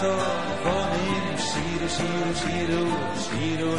تو کنیم شیر شیر شیر و شیر و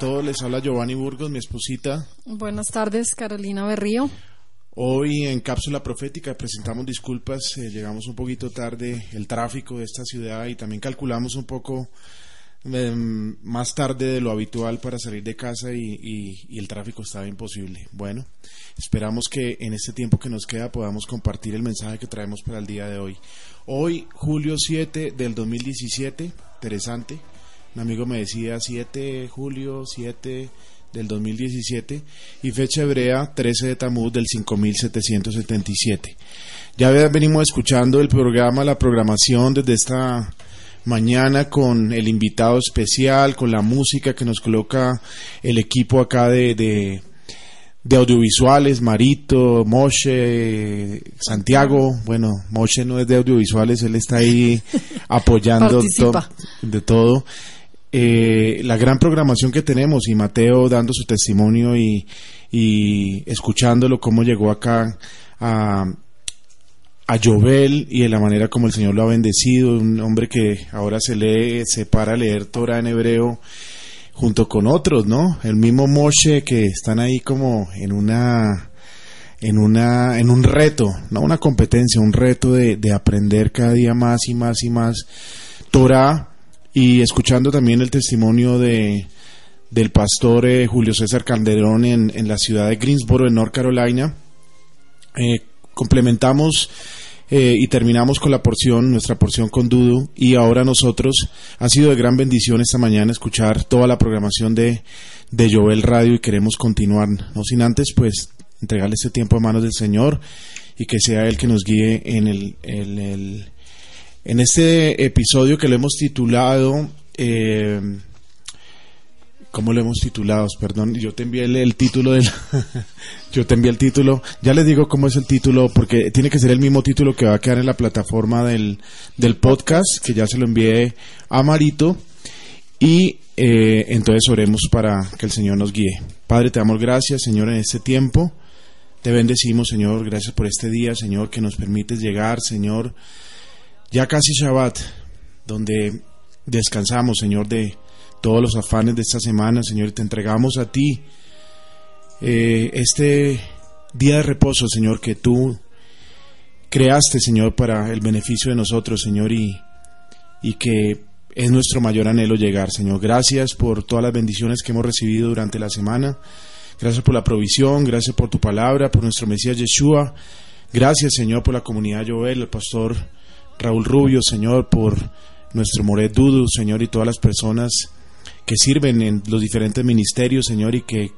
todos, les habla Giovanni Burgos, mi esposita. Buenas tardes, Carolina Berrío. Hoy en Cápsula Profética presentamos disculpas, eh, llegamos un poquito tarde, el tráfico de esta ciudad y también calculamos un poco em, más tarde de lo habitual para salir de casa y, y- y el tráfico estaba imposible. Bueno, esperamos que en este tiempo que nos queda podamos compartir el mensaje que traemos para el día de hoy. Hoy, julio 7 del 2017, interesante. Un amigo me decía 7 de julio, 7 del 2017 y fecha hebrea 13 de Tamuz del 5777. Ya ve- venimos escuchando el programa, la programación desde esta mañana con el invitado especial, con la música que nos coloca el equipo acá de, de, de audiovisuales, Marito, Moshe, Santiago, bueno, Moshe no es de audiovisuales, él está ahí apoyando to- de todo. Eh, la gran programación que tenemos y Mateo dando su testimonio y, escuchándolo cómo llegó acá a, a Jovel y de la manera como el Señor lo ha bendecido, un hombre que ahora se lee, se para a leer Torah en hebreo junto con otros, ¿no? El mismo Moshe que están ahí como en una en una en un reto, no una competencia, un reto de, de aprender cada día más y más y más Torah y escuchando también el testimonio de del pastor eh, Julio César Calderón en, en la ciudad de Greensboro, en North Carolina. Eh, complementamos eh, y terminamos con la porción, nuestra porción con Dudu y ahora nosotros ha sido de gran bendición esta mañana escuchar toda la programación de, de Jovel Radio y queremos continuar, no sin antes pues entregarle este tiempo a manos del Señor y que sea Él que nos guíe en el, el en este episodio que lo hemos titulado eh, ¿Cómo lo hemos titulado? Perdón, yo te envié el, título del... yo te envié el título. Ya les digo cómo es el título, porque tiene que ser el mismo título que va a quedar en la plataforma del, del podcast, que ya se lo envié a Marito. Y eh, entonces oremos para que el Señor nos guíe. Padre, te damos gracias, Señor, en este tiempo. Te bendecimos, Señor. Gracias por este día, Señor, que nos permites llegar, Señor. Ya casi Shabbat, donde descansamos, Señor, de todos los afanes de esta semana, Señor, te entregamos a ti eh, este día de reposo, Señor, que tú creaste, Señor, para el beneficio de nosotros, Señor, y, y que es nuestro mayor anhelo llegar, Señor. Gracias por todas las bendiciones que hemos recibido durante la semana. Gracias por la provisión, gracias por tu palabra, por nuestro Mesías Yeshua. Gracias, Señor, por la comunidad Joel, el pastor Raúl Rubio, Señor, por nuestro Moret Dudu, Señor, y todas las personas que sirven en los diferentes ministerios, Señor, y que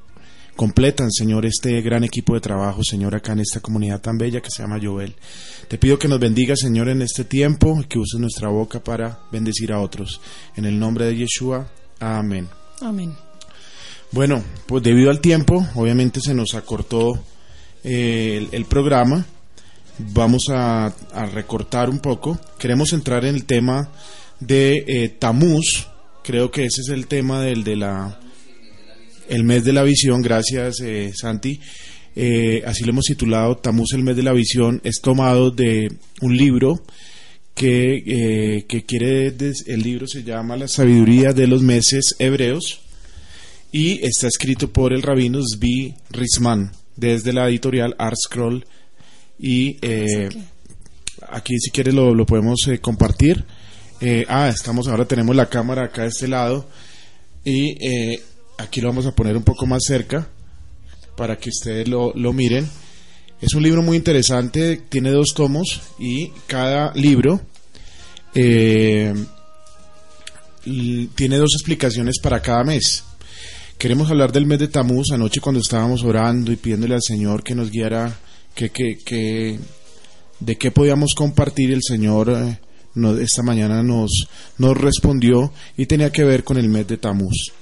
completan, Señor, este gran equipo de trabajo, Señor, acá en esta comunidad tan bella que se llama Joel. Te pido que nos bendiga, Señor, en este tiempo, y que uses nuestra boca para bendecir a otros. En el nombre de Yeshua, amén. Amén. Bueno, pues debido al tiempo, obviamente se nos acortó eh, el, programa. Vamos a, recortar un poco. Queremos entrar en el tema de eh, Tamuz, Creo que ese es el tema del de la el mes de la visión. Gracias, eh, Santi. Eh, así lo hemos titulado Tamuz el mes de la visión. Es tomado de un libro que, eh, que quiere el libro se llama La sabiduría de los meses hebreos y está escrito por el rabino Zvi Rizman desde la editorial Art Scroll y aquí si quieres lo, lo podemos compartir eh, ah, estamos ahora tenemos la cámara acá de este lado y eh, aquí lo vamos a poner un poco más cerca para que ustedes lo, miren. Es un libro muy interesante, tiene dos tomos y cada libro eh, tiene dos explicaciones para cada mes. Queremos hablar del mes de Tamuz. Anoche cuando estábamos orando y pidiéndole al Señor que nos guiara, que, que, que de qué podíamos compartir, el Señor esta mañana nos, nos respondió y tenía que ver con el mes de Tamuz.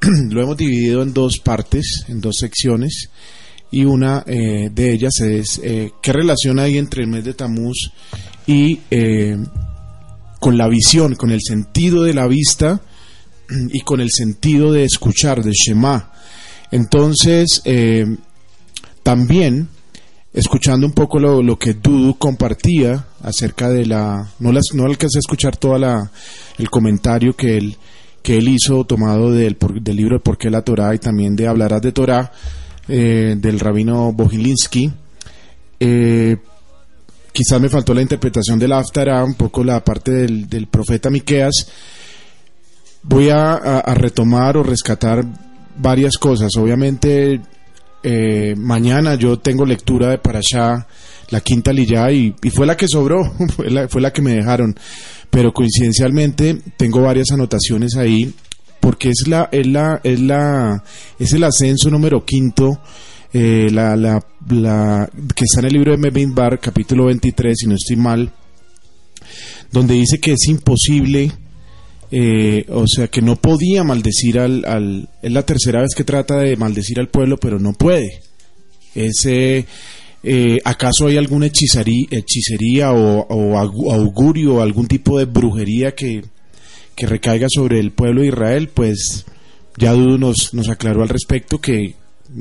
Lo hemos dividido en dos partes, en dos secciones, y una eh, de ellas es eh, qué relación hay entre el mes de Tamuz y eh, con la visión, con el sentido de la vista y con el sentido de escuchar, de Shema. Entonces, también escuchando un poco lo, lo, que Dudu compartía acerca de la no las no alcancé a escuchar toda la el comentario que él que él hizo tomado del, del libro de por qué la Torá y también de hablarás de Torá eh, del rabino Bojilinsky eh, quizás me faltó la interpretación de la Haftarah un poco la parte del, del profeta Miqueas. Voy a, a retomar o rescatar varias cosas. Obviamente eh, mañana yo tengo lectura de Parashá, la quinta liyá, y, fue la que sobró, fue la, fue la que me dejaron. Pero coincidencialmente tengo varias anotaciones ahí, porque es la, es la, es la, es el ascenso número quinto, eh, la, que está en el libro de Mebin Bar, capítulo 23, si no estoy mal, donde dice que es imposible eh, o sea que no podía maldecir al, al, es la tercera vez que trata de maldecir al pueblo pero no puede. Ese eh, acaso hay alguna hechicería, hechicería o, augurio o algún tipo de brujería que, que recaiga sobre el pueblo de Israel pues ya nos, nos aclaró al respecto que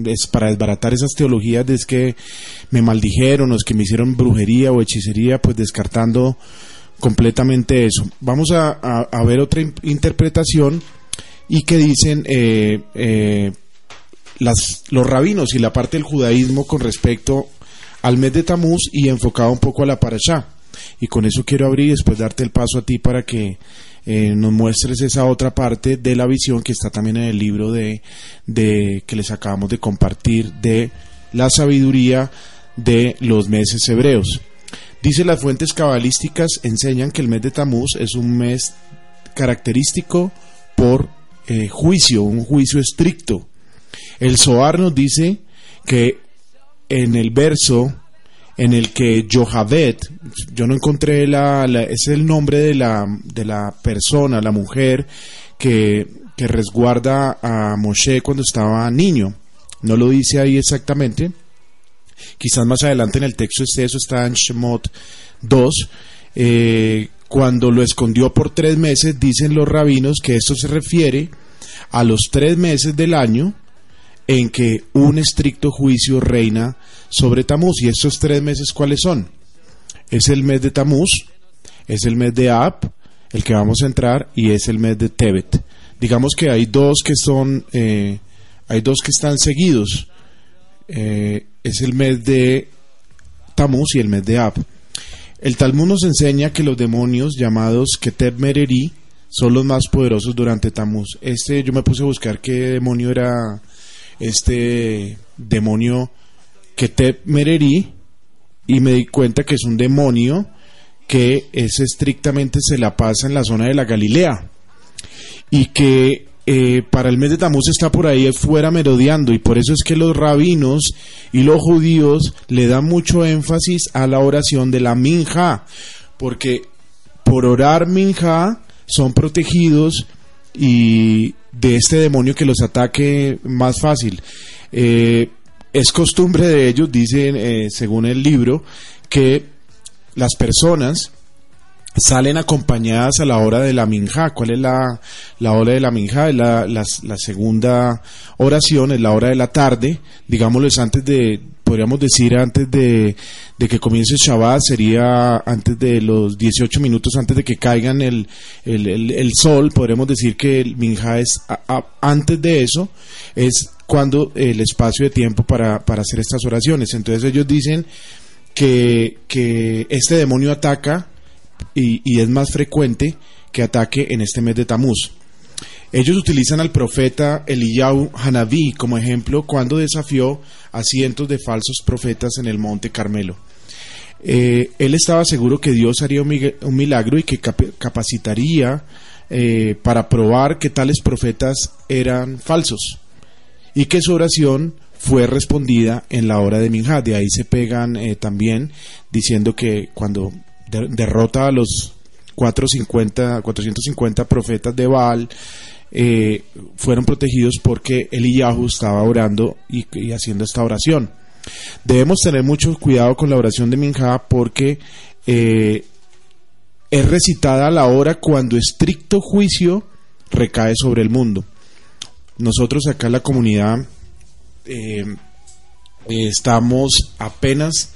es para desbaratar esas teologías de es que me maldijeron o es que me hicieron brujería o hechicería pues descartando completamente eso. Vamos a, ver otra interpretación y que dicen eh, eh, las, los rabinos y la parte del judaísmo con respecto al mes de Tamuz y enfocado un poco a la parashá. Y con eso quiero abrir y después darte el paso a ti para que eh, nos muestres esa otra parte de la visión que está también en el libro de, de que les acabamos de compartir de la sabiduría de los meses hebreos. Dice las fuentes cabalísticas enseñan que el mes de Tamuz es un mes característico por eh, juicio, un juicio estricto. El Zohar nos dice que en el verso en el que Johavet, yo no encontré la, es el nombre de la, de la persona, la mujer que, que resguarda a Moshe cuando estaba niño. No lo dice ahí exactamente. Quizás más adelante en el texto esté eso, está en Shemot 2. Eh, cuando lo escondió por tres meses, dicen los rabinos que esto se refiere a los tres meses del año en que un estricto juicio reina sobre Tamuz. ¿Y estos tres meses cuáles son? Es el mes de Tamuz, es el mes de Ab, el que vamos a entrar, y es el mes de Tebet. Digamos que hay dos que son, eh, hay dos que están seguidos. Eh, es el mes de Tamuz y el mes de Ab. El Talmud nos enseña que los demonios llamados Keteb Mereri son los más poderosos durante Tamuz. Este, yo me puse a buscar qué demonio era este demonio Keteb Mereri y me di cuenta que es un demonio que es estrictamente se la pasa en la zona de la Galilea y que eh, para el mes de Tamuz está por ahí fuera merodeando y por eso es que los rabinos y los judíos le dan mucho énfasis a la oración de la minja porque por orar minja son protegidos y de este demonio que los ataque más fácil. Eh, es costumbre de ellos, dicen eh, según el libro, que las personas salen acompañadas a la hora de la minja. ¿Cuál es la, la hora de la minja? Es la, la, segunda oración, es la hora de la tarde, digámoslo es antes de, podríamos decir antes de, de que comience Shabbat, sería antes de los 18 minutos antes de que caigan el, el, el, sol, podríamos decir que el minja es antes de eso, es cuando el espacio de tiempo para, para hacer estas oraciones. Entonces ellos dicen que, que este demonio ataca y, es más frecuente que ataque en este mes de Tamuz. Ellos utilizan al profeta Eliyahu Hanaví como ejemplo cuando desafió a cientos de falsos profetas en el monte Carmelo. Eh, él estaba seguro que Dios haría un milagro y que capacitaría eh, para probar que tales profetas eran falsos y que su oración fue respondida en la hora de Minjad. De ahí se pegan eh, también diciendo que cuando derrota a los 450, 450 profetas de Baal, eh, fueron protegidos porque Eliyahu estaba orando y, haciendo esta oración. Debemos tener mucho cuidado con la oración de Minja porque eh, es recitada a la hora cuando estricto juicio recae sobre el mundo. Nosotros acá en la comunidad eh, estamos apenas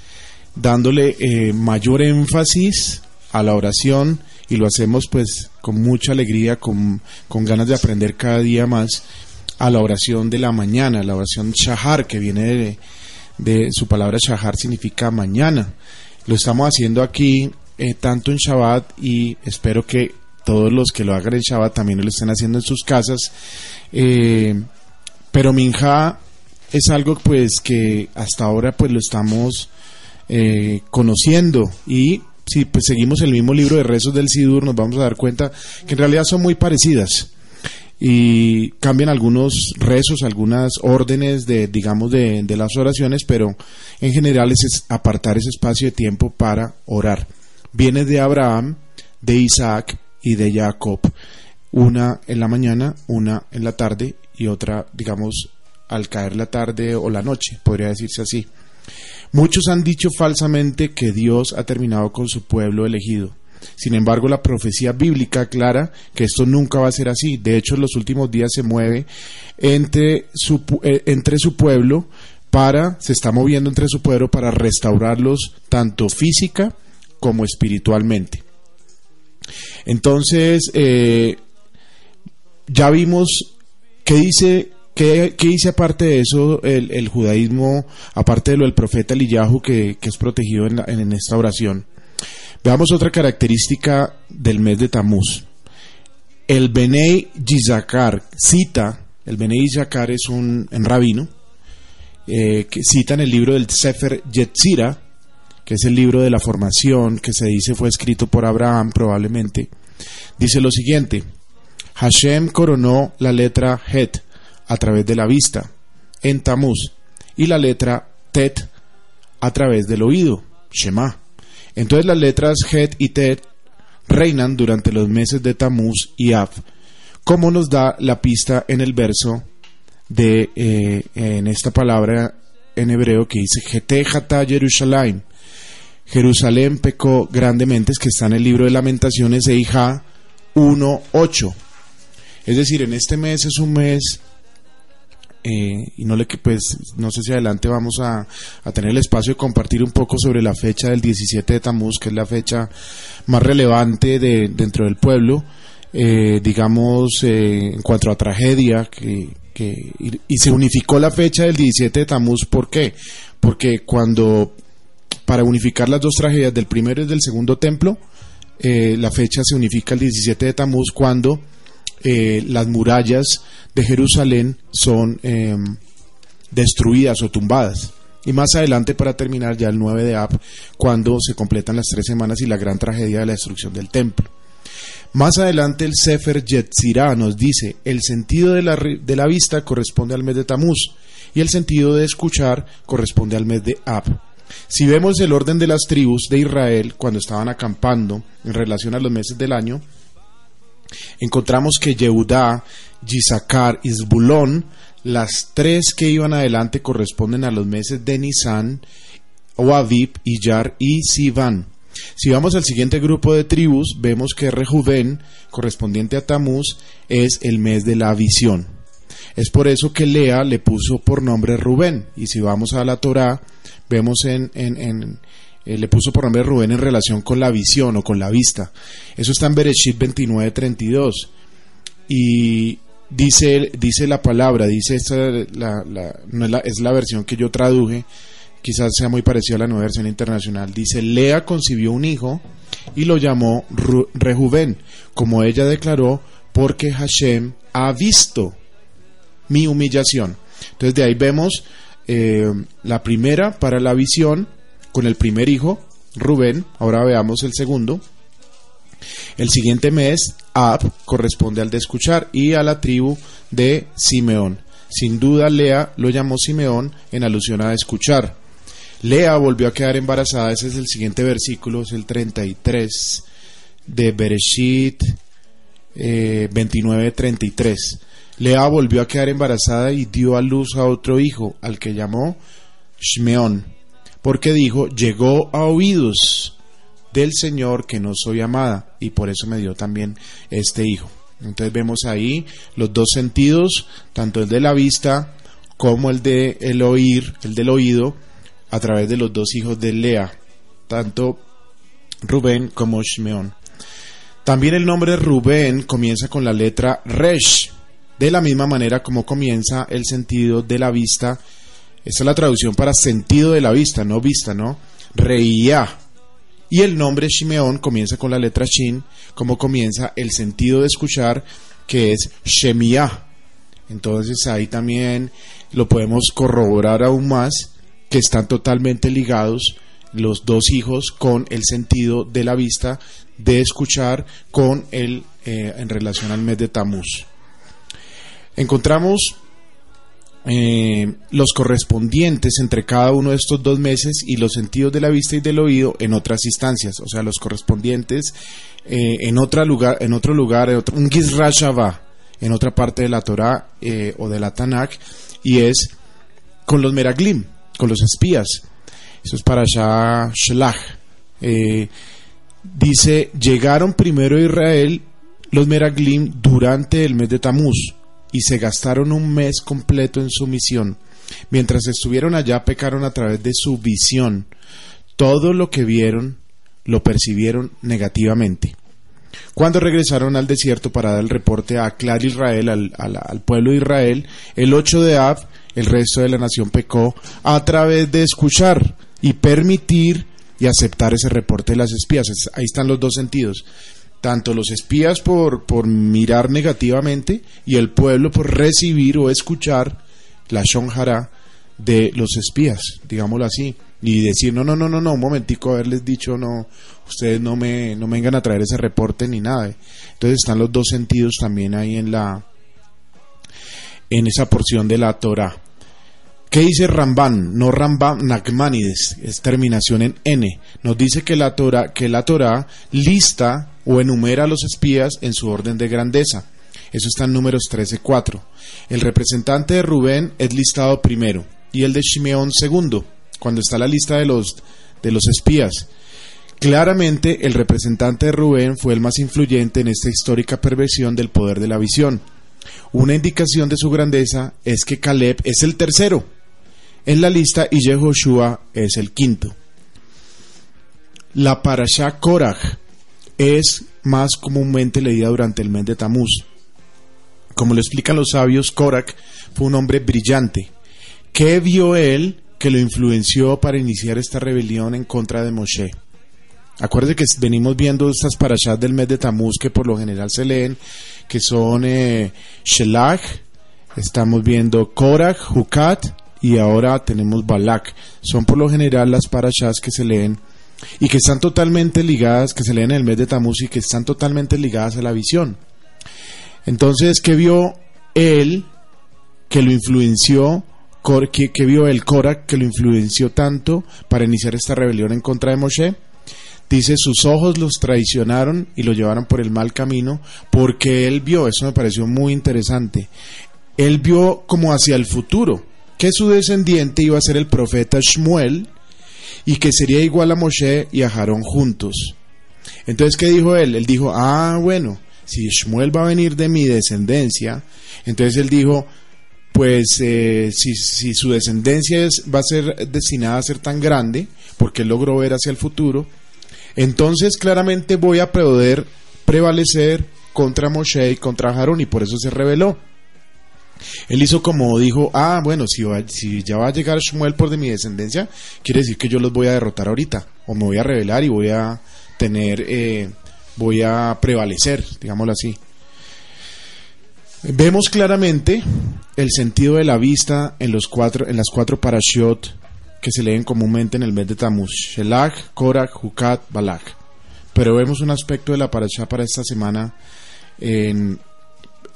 dándole eh, mayor énfasis a la oración y lo hacemos pues con mucha alegría, con, ganas de aprender cada día más a la oración de la mañana, la oración shahar, que viene de, su palabra shahar significa mañana. Lo estamos haciendo aquí eh, tanto en Shabbat y espero que todos los que lo hagan en Shabbat también lo estén haciendo en sus casas. Eh, pero Minja es algo pues que hasta ahora pues lo estamos eh, conociendo y si pues seguimos el mismo libro de rezos del Sidur nos vamos a dar cuenta que en realidad son muy parecidas y cambian algunos rezos, algunas órdenes de digamos de, de las oraciones, pero en general es apartar ese espacio de tiempo para orar. Viene de Abraham, de Isaac y de Jacob, una en la mañana, una en la tarde y otra digamos al caer la tarde o la noche, podría decirse así. Muchos han dicho falsamente que Dios ha terminado con su pueblo elegido. Sin embargo, la profecía bíblica aclara que esto nunca va a ser así. De hecho, en los últimos días se mueve entre su, eh, entre su pueblo para, se está moviendo entre su pueblo para restaurarlos tanto física como espiritualmente. Entonces, eh, ya vimos qué dice ¿Qué, dice aparte de eso el, judaísmo, aparte de lo del profeta Eliyahu que, es protegido en, esta oración? Veamos otra característica del mes de Tamuz. El Benei Yizakar cita, el Benei Yizakar es un, rabino, eh, que cita en el libro del Sefer Yetzira, que es el libro de la formación, que se dice fue escrito por Abraham probablemente, dice lo siguiente, Hashem coronó la letra Het a través de la vista, en Tamuz, y la letra Tet a través del oído, Shema. Entonces las letras Het y Tet reinan durante los meses de Tamuz y Av, como nos da la pista en el verso de eh, en esta palabra en hebreo que dice Gete Jata Jerusalén. Jerusalén pecó grandemente, es que está en el libro de Lamentaciones de Hija 1.8. Es decir, en este mes es un mes eh, y no le que pues no sé si adelante vamos a, a, tener el espacio de compartir un poco sobre la fecha del 17 de Tamuz, que es la fecha más relevante de, dentro del pueblo, eh, digamos eh, en cuanto a tragedia, que, que y, y, se unificó la fecha del 17 de Tamuz, ¿por qué? Porque cuando para unificar las dos tragedias del primero y del segundo templo, la fecha se unifica el 17 de Tamuz cuando eh, las murallas de Jerusalén son eh, destruidas o tumbadas. Y más adelante, para terminar, ya el 9 de Ab, cuando se completan las tres semanas y la gran tragedia de la destrucción del templo. Más adelante, el Sefer Yetzirah nos dice: el sentido de la, de la vista corresponde al mes de Tamuz y el sentido de escuchar corresponde al mes de Ab. Si vemos el orden de las tribus de Israel cuando estaban acampando en relación a los meses del año, encontramos que Yehudá, Yisakar y Zbulón, las tres que iban adelante corresponden a los meses de Nisan, Oavib, Iyar y Sivan. Si vamos al siguiente grupo de tribus, vemos que Rejuven, correspondiente a Tamuz, es el mes de la visión. Es por eso que Lea le puso por nombre Rubén. Y si vamos a la Torá, vemos en, en, en, eh, le puso por nombre Rubén en relación con la visión o con la vista. Eso está en Bereshit 29:32. Y dice, dice la palabra, dice esta, la, no es, la, es la versión que yo traduje, quizás sea muy parecida a la nueva versión internacional. Dice, Lea concibió un hijo y lo llamó Rejuven, como ella declaró, porque Hashem ha visto mi humillación. Entonces de ahí vemos eh, la primera para la visión, con el primer hijo, Rubén, ahora veamos el segundo. El siguiente mes, Ab, corresponde al de escuchar y a la tribu de Simeón. Sin duda, Lea lo llamó Simeón en alusión a escuchar. Lea volvió a quedar embarazada, ese es el siguiente versículo, es el 33 de Bereshit eh, 29-33. Lea volvió a quedar embarazada y dio a luz a otro hijo, al que llamó Shmeón porque dijo, llegó a oídos del Señor que no soy amada y por eso me dio también este hijo. Entonces vemos ahí los dos sentidos, tanto el de la vista como el de el oír, el del oído, a través de los dos hijos de Lea, tanto Rubén como Shmeón. También el nombre Rubén comienza con la letra Resh, de la misma manera como comienza el sentido de la vista esa es la traducción para sentido de la vista, no vista, ¿no? Reía. Y el nombre Shimeón comienza con la letra Shin, como comienza el sentido de escuchar, que es Shemia. Entonces ahí también lo podemos corroborar aún más, que están totalmente ligados los dos hijos con el sentido de la vista, de escuchar, con el eh, en relación al mes de Tamuz. Encontramos eh, los correspondientes entre cada uno de estos dos meses y los sentidos de la vista y del oído en otras instancias, o sea, los correspondientes eh, en, otro lugar, en otro lugar, en un Gizra en otra parte de la Torah eh, o de la Tanakh, y es con los Meraglim, con los espías. Eso es para Shah Shlach. Eh, dice, llegaron primero a Israel los Meraglim durante el mes de Tamuz y se gastaron un mes completo en su misión. Mientras estuvieron allá pecaron a través de su visión. Todo lo que vieron lo percibieron negativamente. Cuando regresaron al desierto para dar el reporte a Clar Israel, al, pueblo de Israel, el 8 de Ab, el resto de la nación pecó a través de escuchar y permitir y aceptar ese reporte de las espías. Ahí están los dos sentidos tanto los espías por, por mirar negativamente y el pueblo por recibir o escuchar la shonjara de los espías, digámoslo así, y decir, no, no, no, no, no, un momentico, haberles dicho, no, ustedes no me, no me vengan a traer ese reporte ni nada. Entonces están los dos sentidos también ahí en la, en esa porción de la Torah. ¿Qué dice Ramban? No Ramban Nachmanides, es terminación en N. Nos dice que la Torah, que la Torah lista o enumera a los espías en su orden de grandeza. Eso está en números 13.4. El representante de Rubén es listado primero y el de Shimeón segundo, cuando está la lista de los, de los espías. Claramente el representante de Rubén fue el más influyente en esta histórica perversión del poder de la visión. Una indicación de su grandeza es que Caleb es el tercero en la lista y Yehoshua es el quinto. La parasha Korach es más comúnmente leída durante el mes de Tamuz. Como lo explican los sabios, Korach fue un hombre brillante. ¿Qué vio él que lo influenció para iniciar esta rebelión en contra de Moshe? Acuérdense que venimos viendo estas parashas del mes de Tamuz que por lo general se leen, que son eh, Shelach, estamos viendo Korach, Hukat y ahora tenemos Balak. Son por lo general las parashas que se leen y que están totalmente ligadas, que se leen en el mes de Tamuz y que están totalmente ligadas a la visión. Entonces, ¿qué vio él que lo influenció? ¿Qué, qué vio el Korach que lo influenció tanto para iniciar esta rebelión en contra de Moshe? Dice, sus ojos los traicionaron y lo llevaron por el mal camino porque él vio, eso me pareció muy interesante, él vio como hacia el futuro, que su descendiente iba a ser el profeta Shmuel y que sería igual a Moshe y a Aarón juntos. Entonces, ¿qué dijo él? Él dijo, ah, bueno, si Shmuel va a venir de mi descendencia, entonces él dijo, pues eh, si, si, su descendencia es, va a ser destinada a ser tan grande, porque él logró ver hacia el futuro, entonces claramente voy a poder prevalecer contra Moshe y contra Aarón y por eso se rebeló. Él hizo como dijo, ah, bueno, si, si ya va a llegar Shmuel por de mi descendencia, quiere decir que yo los voy a derrotar ahorita, o me voy a rebelar y voy a tener, eh, voy a prevalecer, digámoslo así. Vemos claramente el sentido de la vista en, los cuatro, en las cuatro parashot que se leen comúnmente en el mes de Tamuz, Shelach, Korach, Hukat, Balak. Pero vemos un aspecto de la parashá para esta semana en,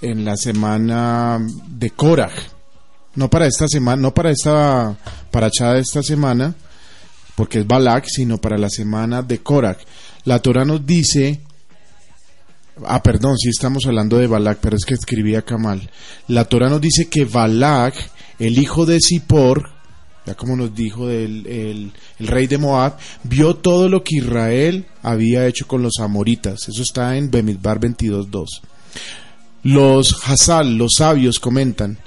en la semana de Korach. No para esta semana, no para esta parashá de esta semana, porque es Balak, sino para la semana de Korach. La Torah nos dice Ah, perdón, sí estamos hablando de Balak, pero es que escribí acá mal. La Torah nos dice que Balak, el hijo de Zippor, ya como nos dijo el, el, rey de Moab, vio todo lo que Israel había hecho con los amoritas. Eso está en Bemidbar 22.2. Los Hazal, los sabios, comentan,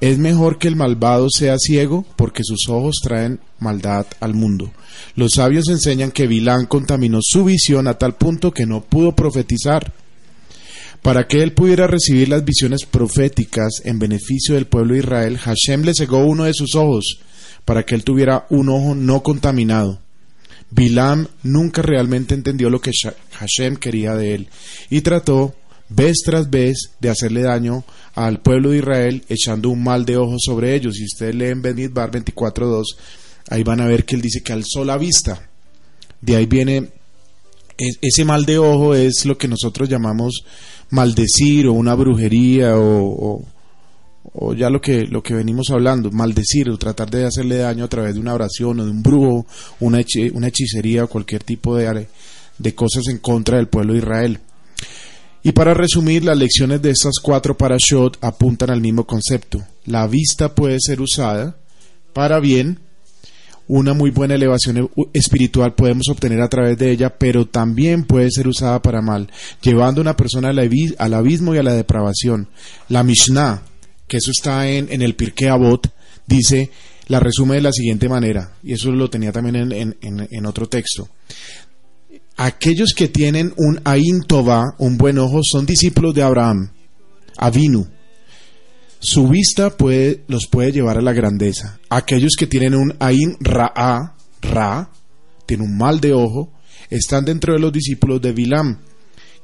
es mejor que el malvado sea ciego porque sus ojos traen maldad al mundo. Los sabios enseñan que Bilán contaminó su visión a tal punto que no pudo profetizar. Para que él pudiera recibir las visiones proféticas en beneficio del pueblo de Israel, Hashem le cegó uno de sus ojos para que él tuviera un ojo no contaminado. Bilam nunca realmente entendió lo que Hashem quería de él y trató vez tras vez de hacerle daño al pueblo de Israel echando un mal de ojo sobre ellos. Si ustedes leen Benidbar 24.2, ahí van a ver que él dice que alzó la vista. De ahí viene ese mal de ojo es lo que nosotros llamamos maldecir o una brujería o, o, ya lo que, lo que venimos hablando, maldecir o tratar de hacerle daño a través de una oración o de un brujo, una, una hechicería o cualquier tipo de, de cosas en contra del pueblo de Israel. Y para resumir, las lecciones de estas cuatro parashot apuntan al mismo concepto. La vista puede ser usada para bien una muy buena elevación e-, espiritual podemos obtener a través de ella, pero también puede ser usada para mal, llevando a una persona al abismo y a la depravación. La Mishnah, que eso está en, el Pirkei Avot, dice, la resume de la siguiente manera, y eso lo tenía también en, otro texto. Aquellos que tienen un Ain Tová, un buen ojo, son discípulos de Abraham, Avinu, su vista los puede llevar a la grandeza. Aquellos que tienen un Ain Ra'a, Ra, tienen un mal de ojo, están dentro de los discípulos de Bilam,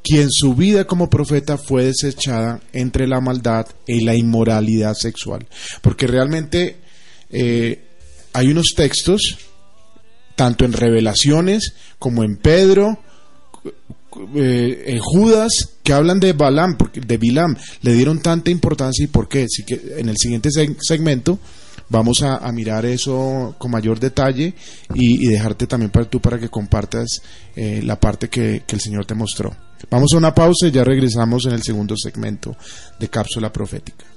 quien su vida como profeta fue desechada entre la maldad y la inmoralidad sexual. Porque realmente eh, hay unos textos tanto en revelaciones como en Pedro, eh, en Judas, que hablan de Balaam, porque de Bilam, le dieron tanta importancia y por qué. Así que en el siguiente segmento vamos a, mirar eso con mayor detalle y, dejarte también para tú para que compartas eh, la parte que, que el Señor te mostró. Vamos a una pausa y ya regresamos en el segundo segmento de Cápsula Profética.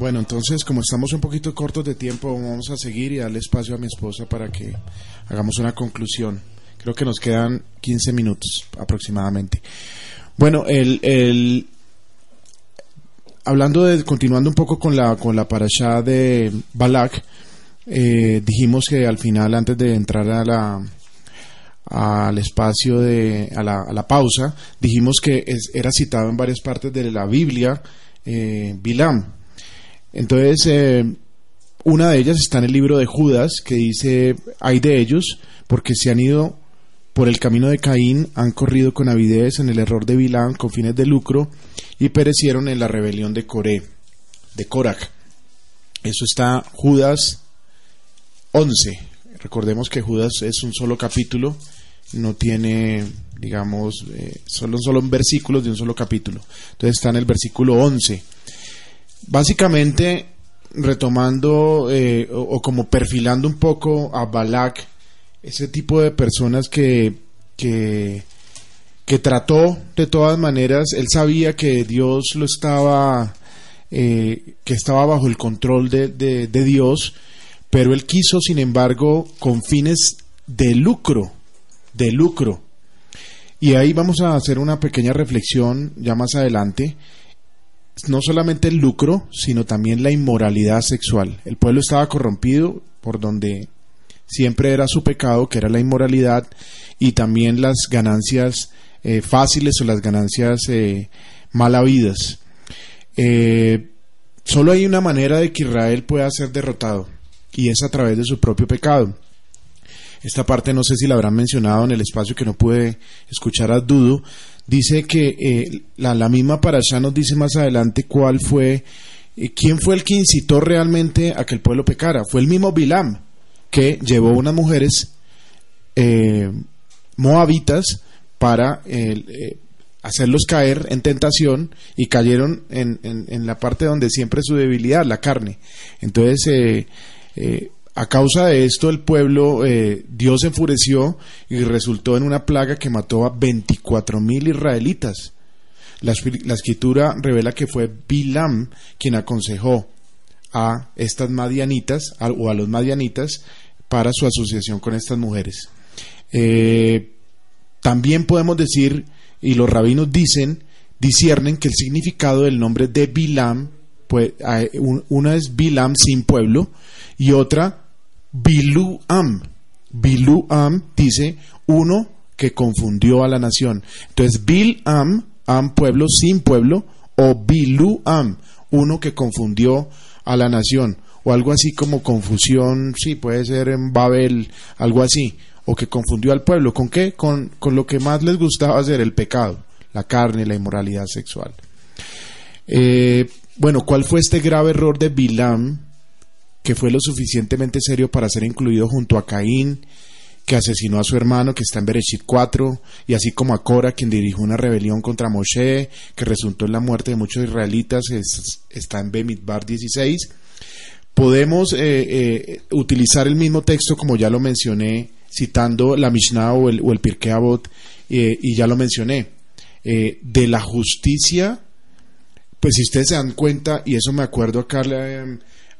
Bueno, entonces como estamos un poquito cortos de tiempo, vamos a seguir y darle espacio a mi esposa para que hagamos una conclusión. Creo que nos quedan 15 minutos aproximadamente. Bueno, el, el hablando de, continuando un poco con la, con la parasha de Balak, eh, dijimos que al final, antes de entrar a la, al espacio de, a la, a la pausa, dijimos que era citado en varias partes de la Biblia, eh, Bilam, entonces, eh, una de ellas está en el libro de Judas, que dice, hay de ellos, porque se han ido por el camino de Caín, han corrido con avidez en el error de Bilán con fines de lucro y perecieron en la rebelión de Coré, de Corac. Eso está Judas 11. Recordemos que Judas es un solo capítulo, no tiene, digamos, eh, solo son versículos de un solo capítulo. Entonces está en el versículo 11. Básicamente, retomando eh, o, como perfilando un poco a Balak, ese tipo de personas que, que, trató de todas maneras, él sabía que Dios lo estaba, eh, que estaba bajo el control de, de, de Dios, pero él quiso, sin embargo, con fines de lucro, de lucro. Y ahí vamos a hacer una pequeña reflexión ya más adelante no solamente el lucro, sino también la inmoralidad sexual. El pueblo estaba corrompido por donde siempre era su pecado, que era la inmoralidad, y también las ganancias eh, fáciles o las ganancias eh, mal habidas. Eh, solo hay una manera de que Israel pueda ser derrotado, y es a través de su propio pecado. Esta parte no sé si la habrán mencionado en el espacio que no pude escuchar a Dudu, dice que eh, la, misma allá nos dice más adelante cuál fue, eh, quién fue el que incitó realmente a que el pueblo pecara. Fue el mismo Bilam, que llevó unas mujeres eh, moabitas para hacerlos caer en tentación y cayeron en, en, en, la parte donde siempre es su debilidad, la carne. Entonces, a causa de esto, el pueblo, eh, Dios enfureció y resultó en una plaga que mató a 24 mil israelitas. La, escritura revela que fue Bilam quien aconsejó a estas madianitas o a los madianitas para su asociación con estas mujeres. Eh, también podemos decir, y los rabinos dicen, disciernen que el significado del nombre de Bilam, pues, una es Bilam sin pueblo, y otra Biluam. Biluam dice uno que confundió a la nación. Entonces, Bilam, am pueblo sin pueblo, o Biluam, uno que confundió a la nación. O algo así como confusión, sí, puede ser en Babel, algo así. O que confundió al pueblo. ¿Con qué? Con, con lo que más les gustaba hacer, el pecado, la carne, la inmoralidad sexual. Eh, bueno, ¿cuál fue este grave error de Bilam que fue lo suficientemente serio para ser incluido junto a Caín que asesinó a su hermano, que está en Bereshit 4, y así como a Cora, quien dirigió una rebelión contra Moshe, que resultó en la muerte de muchos israelitas, está en Bemidbar 16. Podemos eh, eh, utilizar el mismo texto, como ya lo mencioné, citando la Mishnah o el, o Pirkei Avot, eh, y ya lo mencioné, de la justicia, pues si ustedes se dan cuenta, y eso me acuerdo acá,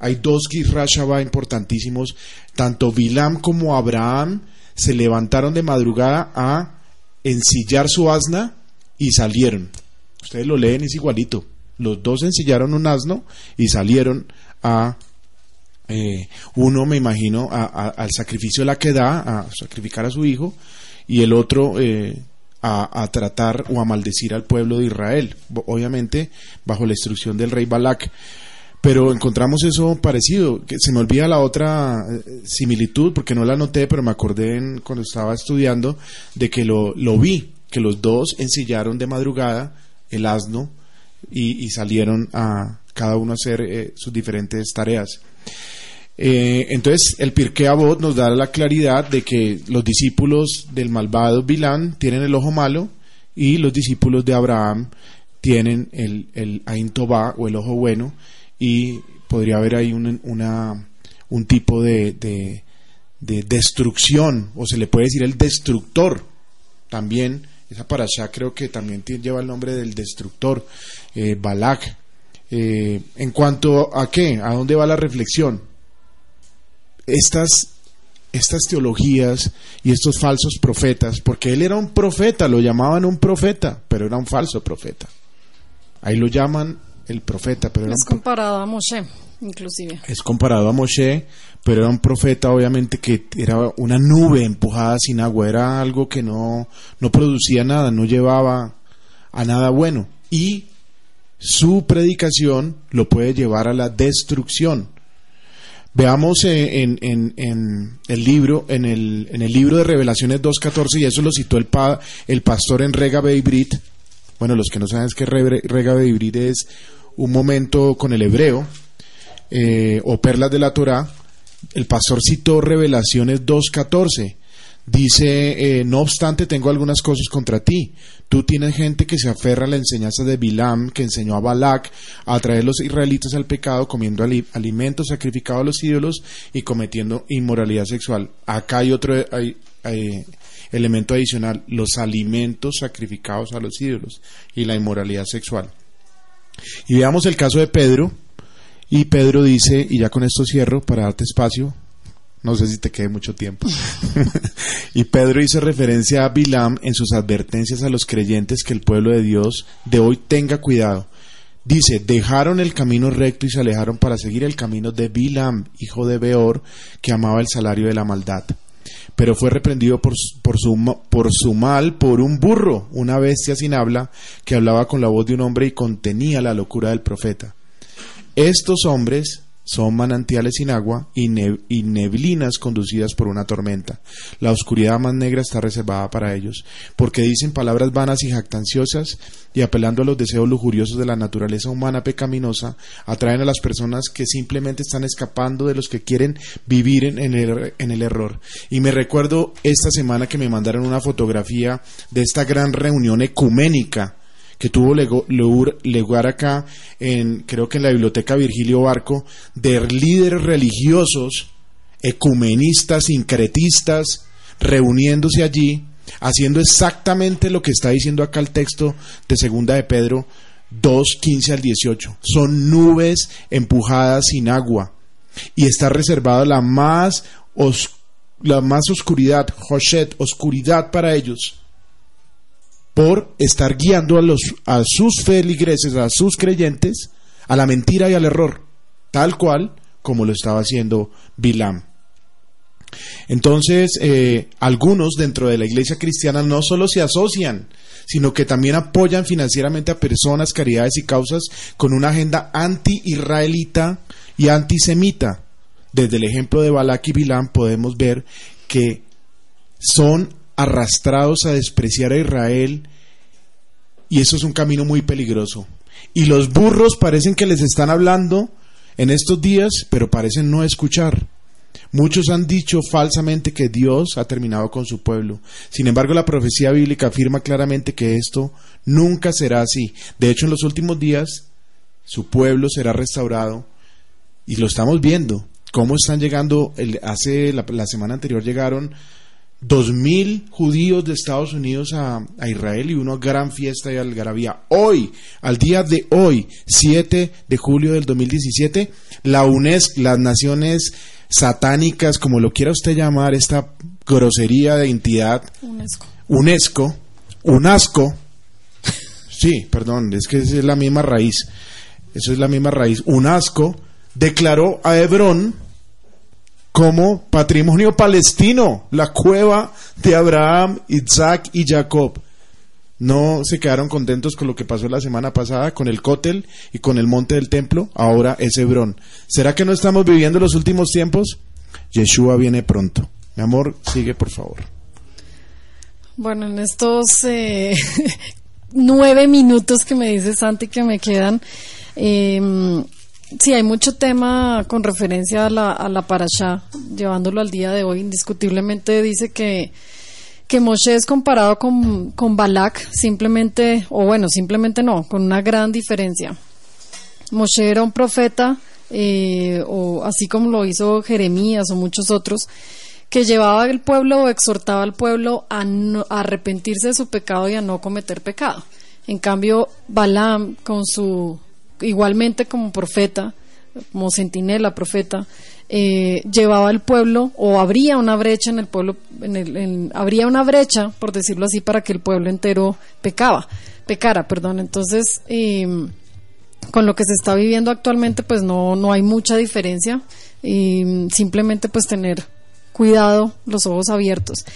hay dos Gizra importantísimos, tanto Bilam como Abraham, se levantaron de madrugada a ensillar su asna y salieron. Ustedes lo leen, es igualito. Los dos ensillaron un asno y salieron a eh, uno, me imagino, al sacrificio de la que da, a sacrificar a su hijo, y el otro eh, a, a, tratar o a maldecir al pueblo de Israel, obviamente bajo la instrucción del rey Balak pero encontramos eso parecido. Que se me olvida la otra eh, similitud, porque no la noté, pero me acordé cuando estaba estudiando de que lo, lo, vi, que los dos ensillaron de madrugada el asno y, salieron a cada uno a hacer eh, sus diferentes tareas. Eh, entonces, el Pirkei Avot nos da la claridad de que los discípulos del malvado Bilán tienen el ojo malo y los discípulos de Abraham tienen el, el Ain o el ojo bueno y podría haber ahí un, una, un tipo de, de, destrucción, o se le puede decir el destructor también. Esa allá creo que también lleva el nombre del destructor, eh, Balak. Eh, en cuanto a qué, a dónde va la reflexión. Estas, estas teologías y estos falsos profetas, porque él era un profeta, lo llamaban un profeta, pero era un falso profeta. Ahí lo llaman el profeta. Pero es comparado a Moshe, inclusive. Es comparado a Moshe, pero era un profeta obviamente que era una nube empujada sin agua, era algo que no, no producía nada, no llevaba a nada bueno. Y su predicación lo puede llevar a la destrucción. Veamos en, en, en, el libro, en el, en el libro de Revelaciones 2.14, y eso lo citó el, pa, el pastor en Rega Beibrit. Bueno, los que no saben es que Rega Beibrit es un momento con el hebreo eh, o perlas de la Torá, el pastor citó Revelaciones 2.14. Dice, eh, no obstante, tengo algunas cosas contra ti. Tú tienes gente que se aferra a la enseñanza de Bilam, que enseñó a Balak a atraer a los israelitas al pecado, comiendo alimentos sacrificados a los ídolos y cometiendo inmoralidad sexual. Acá hay otro elemento adicional, los alimentos sacrificados a los ídolos y la inmoralidad sexual. Y veamos el caso de Pedro. Y Pedro dice, y ya con esto cierro para darte espacio, no sé si te quede mucho tiempo. y Pedro hizo referencia a Bilam en sus advertencias a los creyentes que el pueblo de Dios de hoy tenga cuidado. Dice, dejaron el camino recto y se alejaron para seguir el camino de Bilam, hijo de Beor, que amaba el salario de la maldad pero fue reprendido por, por, su, por su mal por un burro, una bestia sin habla, que hablaba con la voz de un hombre y contenía la locura del profeta. Estos hombres son manantiales sin agua y, neblinas conducidas por una tormenta. La oscuridad más negra está reservada para ellos, porque dicen palabras vanas y jactanciosas y apelando a los deseos lujuriosos de la naturaleza humana pecaminosa, atraen a las personas que simplemente están escapando de los que quieren vivir en, el, en el error. Y me recuerdo esta semana que me mandaron una fotografía de esta gran reunión ecuménica que tuvo lugar acá, en, creo que en la biblioteca Virgilio Barco, de líderes religiosos, ecumenistas, sincretistas, reuniéndose allí, haciendo exactamente lo que está diciendo acá el texto de Segunda de Pedro 2, 15 al 18. Son nubes empujadas sin agua y está reservada la más, la más oscuridad, Hoshet, oscuridad para ellos por estar guiando a, los, a sus feligreses, a sus creyentes, a la mentira y al error, tal cual como lo estaba haciendo Bilam. Entonces, eh, algunos dentro de la iglesia cristiana no solo se asocian, sino que también apoyan financieramente a personas, caridades y causas con una agenda anti-israelita y antisemita. Desde el ejemplo de Balak y Bilam podemos ver que son arrastrados a despreciar a Israel y eso es un camino muy peligroso. Y los burros parecen que les están hablando en estos días, pero parecen no escuchar. Muchos han dicho falsamente que Dios ha terminado con su pueblo. Sin embargo, la profecía bíblica afirma claramente que esto nunca será así. De hecho, en los últimos días, su pueblo será restaurado y lo estamos viendo. Cómo están llegando, hace la, la semana anterior llegaron dos mil judíos de Estados Unidos a, Israel y una gran fiesta y algarabía. Hoy, al día de hoy, 7 de julio del 2017, la UNESCO, las naciones satánicas, como lo quiera usted llamar, esta grosería de entidad, UNESCO, UNESCO, UNASCO, sí, perdón, es que es la misma raíz, eso es la misma raíz, UNASCO, declaró a Hebrón como patrimonio palestino, la cueva de Abraham, Isaac y Jacob. No se quedaron contentos con lo que pasó la semana pasada con el cótel y con el monte del templo, ahora es Hebrón. ¿Será que no estamos viviendo los últimos tiempos? Yeshua viene pronto. Mi amor, sigue por favor. Bueno, en estos eh, nueve minutos que me dice Santi que me quedan, eh, Sí, hay mucho tema con referencia a la, a la parasha, llevándolo al día de hoy. Indiscutiblemente dice que, que Moshe es comparado con, con Balak, simplemente, o bueno, simplemente no, con una gran diferencia. Moshe era un profeta, eh, o así como lo hizo Jeremías o muchos otros, que llevaba al pueblo o exhortaba al pueblo a, a arrepentirse de su pecado y a no cometer pecado. En cambio, Balaam, con su igualmente como profeta, como centinela profeta, eh, llevaba al pueblo o habría una brecha en el pueblo, en el, habría una brecha, por decirlo así, para que el pueblo entero pecaba, pecara, perdón. Entonces, em, con lo que se está viviendo actualmente, pues no, no hay mucha diferencia. y simplemente pues tener cuidado, los ojos abiertos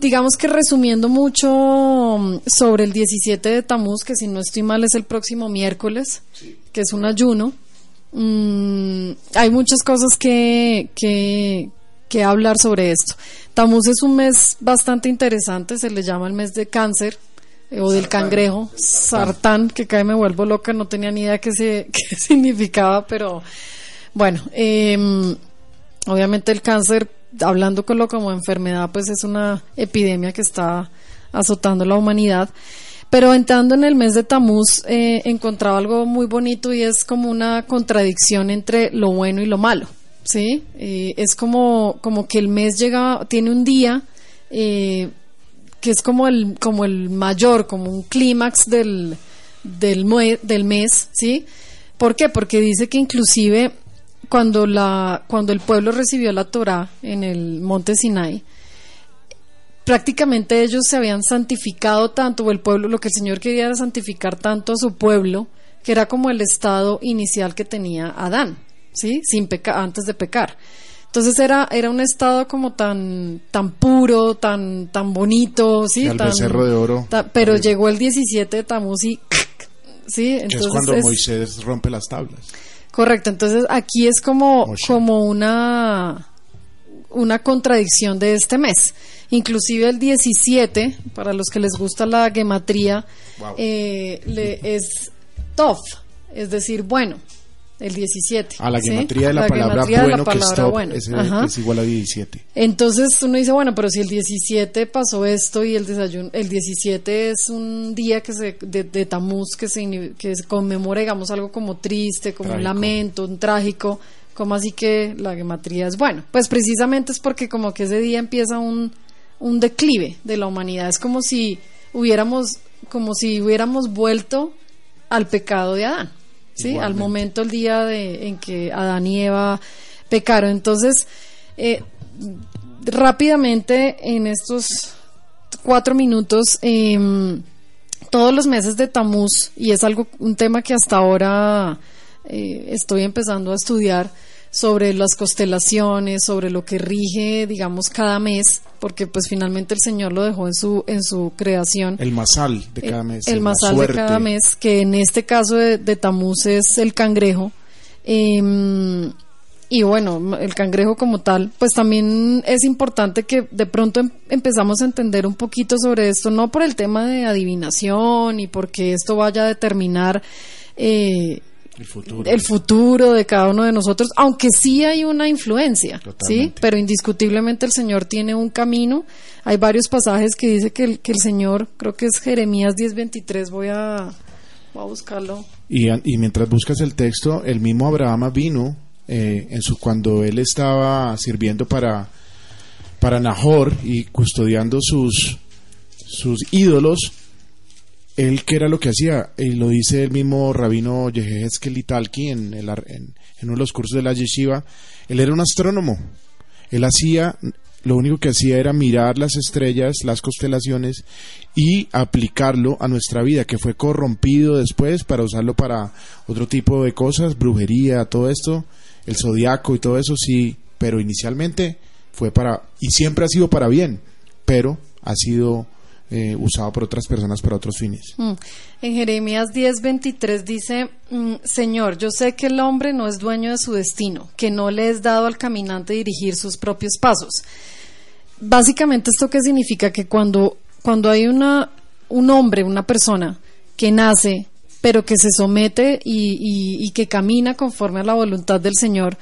digamos que resumiendo mucho mm, sobre el 17 de Tamuz, que si no estoy mal es el próximo miércoles, que es un ayuno, mm, hay muchas cosas que, que, que hablar sobre esto. Tamuz es un mes bastante interesante, se le llama el mes de cáncer, eh, o del cangrejo, sartán, que cae me vuelvo loca, no tenía ni idea qué, se, qué significaba, pero bueno, em, obviamente el cáncer hablando con lo como enfermedad, pues es una epidemia que está azotando la humanidad. Pero entrando en el mes de Tamuz, eh, encontraba algo muy bonito y es como una contradicción entre lo bueno y lo malo. ¿sí? Eh, es como, como que el mes llega, tiene un día eh, que es como el, como el mayor, como un clímax del, del, del mes. ¿sí? ¿Por qué? Porque dice que inclusive cuando, la, cuando el pueblo recibió la Torá en el monte Sinai, prácticamente ellos se habían santificado tanto, o el pueblo, lo que el Señor quería era santificar tanto a su pueblo, que era como el estado inicial que tenía Adán, ¿sí? Sin peca antes de pecar. Entonces era, era un estado como tan, tan puro, tan, tan bonito, ¿sí? El tan, becerro de oro. pero llegó el 17 de Tamuz y, ¿sí? Entonces es cuando Moisés rompe las tablas. Correcto, entonces aquí es como, como una, una contradicción de este mes. Inclusive el 17, para los que les gusta la gematría, eh, le, es tof, es decir, bueno el 17. A la gematría de la, palabra bueno, que stop Es, igual a 17. Entonces uno dice, bueno, pero si el 17 pasó esto y el desayuno, el 17 es un día que se, de, de Tamuz que se, que se conmemora, digamos, algo como triste, como un lamento, un trágico, como así que la gematría es bueno? Pues precisamente es porque como que ese día empieza un, un declive de la humanidad, es como si hubiéramos, como si hubiéramos vuelto al pecado de Adán. ¿Sí? Al momento, el día de, en que Adán y Eva pecaron. Entonces, eh, rápidamente, en estos cuatro minutos, em, todos los meses de Tamuz, y es algo, un tema que hasta ahora eh, estoy empezando a estudiar, sobre las constelaciones, sobre lo que rige, digamos, cada mes, porque pues finalmente el Señor lo dejó en su en su creación. El masal de cada mes. El, masal de cada mes, que en este caso de, Tamuz es el cangrejo. Em, y bueno, el cangrejo como tal, pues también es importante que de pronto em, empezamos a entender un poquito sobre esto, no por el tema de adivinación y porque esto vaya a determinar eh, El futuro. el futuro de cada uno de nosotros, aunque sí hay una influencia, ¿sí? Pero indiscutiblemente el Señor tiene un camino. Hay varios pasajes que dice que el, que el Señor, creo que es Jeremías 10:23, voy a, voy a buscarlo. Y mientras buscas el texto, el mismo Abraham vino eh, en su cuando él estaba sirviendo para para Nahor y custodiando sus sus ídolos. Él qué era lo que hacía y lo dice el mismo rabino Yehezkel Italki en, el en, en uno de los cursos de la yeshiva. Él era un astrónomo. Él hacía lo único que hacía era mirar las estrellas, las constelaciones y aplicarlo a nuestra vida, que fue corrompido después para usarlo para otro tipo de cosas, brujería, todo esto, el zodiaco y todo eso, sí, pero inicialmente fue para, y siempre ha sido para bien, pero ha sido eh, usado por otras personas para otros fines. Mm. En Jeremías 10:23 dice, mm, Señor, yo sé que el hombre no es dueño de su destino, que no le es dado al caminante dirigir sus propios pasos. Básicamente esto qué significa que cuando, cuando hay una, un hombre, una persona que nace, pero que se somete y- y que camina conforme a la voluntad del Señor,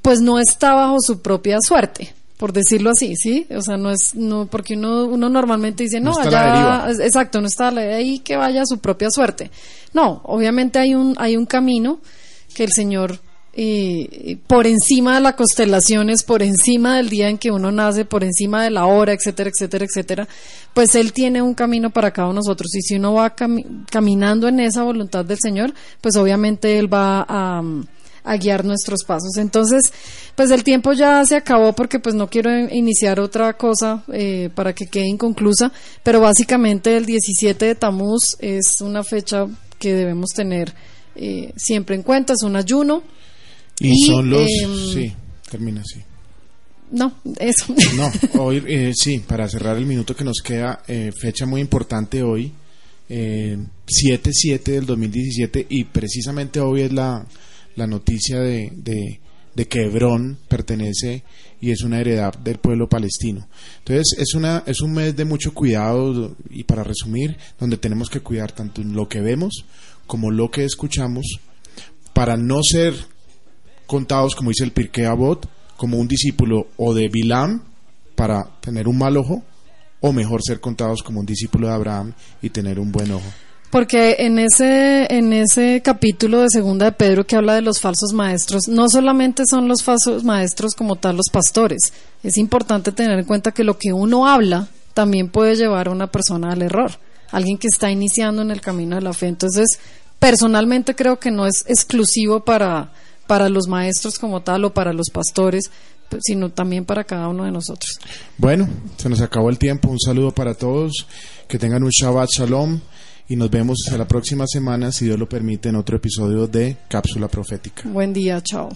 pues no está bajo su propia suerte, por decirlo así, ¿sí? O sea, no es, no, porque uno, uno normalmente dice, No no, allá, exacto, no está la- ahí que vaya a su propia suerte. No, obviamente hay un, hay un camino que el Señor, eh, por encima de las constelaciones, por encima del día en que uno nace, por encima de la hora, etcétera, etcétera, etcétera, pues Él tiene un camino para cada uno de nosotros. Y si uno va cami- caminando en esa voluntad del Señor, pues obviamente Él va a, a guiar nuestros pasos. Entonces, pues el tiempo ya se acabó porque pues no quiero in- iniciar otra cosa eh, para que quede inconclusa, pero básicamente el 17 de Tamuz es una fecha que debemos tener eh, siempre en cuenta, es un ayuno. Y, Y, son los... em, sí, termina así. No, eso. No, hoy eh, sí, para cerrar el minuto que nos queda, eh, fecha muy importante hoy, eh, 7-7 del 2017, y precisamente hoy es la, la noticia de, de, que Hebrón pertenece y es una heredad del pueblo palestino. Entonces, es, una, es un mes de mucho cuidado, y para resumir, donde tenemos que cuidar tanto lo que vemos como lo que escuchamos, para no ser contados, como dice el Pirkei Avot, como un discípulo o de Bilam para tener un mal ojo, o mejor ser contados como un discípulo de Abraham y tener un buen ojo. Porque en ese, en ese capítulo de Segunda de Pedro que habla de los falsos maestros, no solamente son los falsos maestros como tal los pastores. Es importante tener en cuenta que lo que uno habla también puede llevar a una persona al error. Alguien que está iniciando en el camino de la fe. Entonces, personalmente creo que no es exclusivo para, para los maestros como tal o para los pastores, sino también para cada uno de nosotros. Bueno, se nos acabó el tiempo. Un saludo para todos. Que tengan un Shabbat Shalom. Y nos vemos la próxima semana, si Dios lo permite, en otro episodio de Cápsula Profética. Buen día, chao.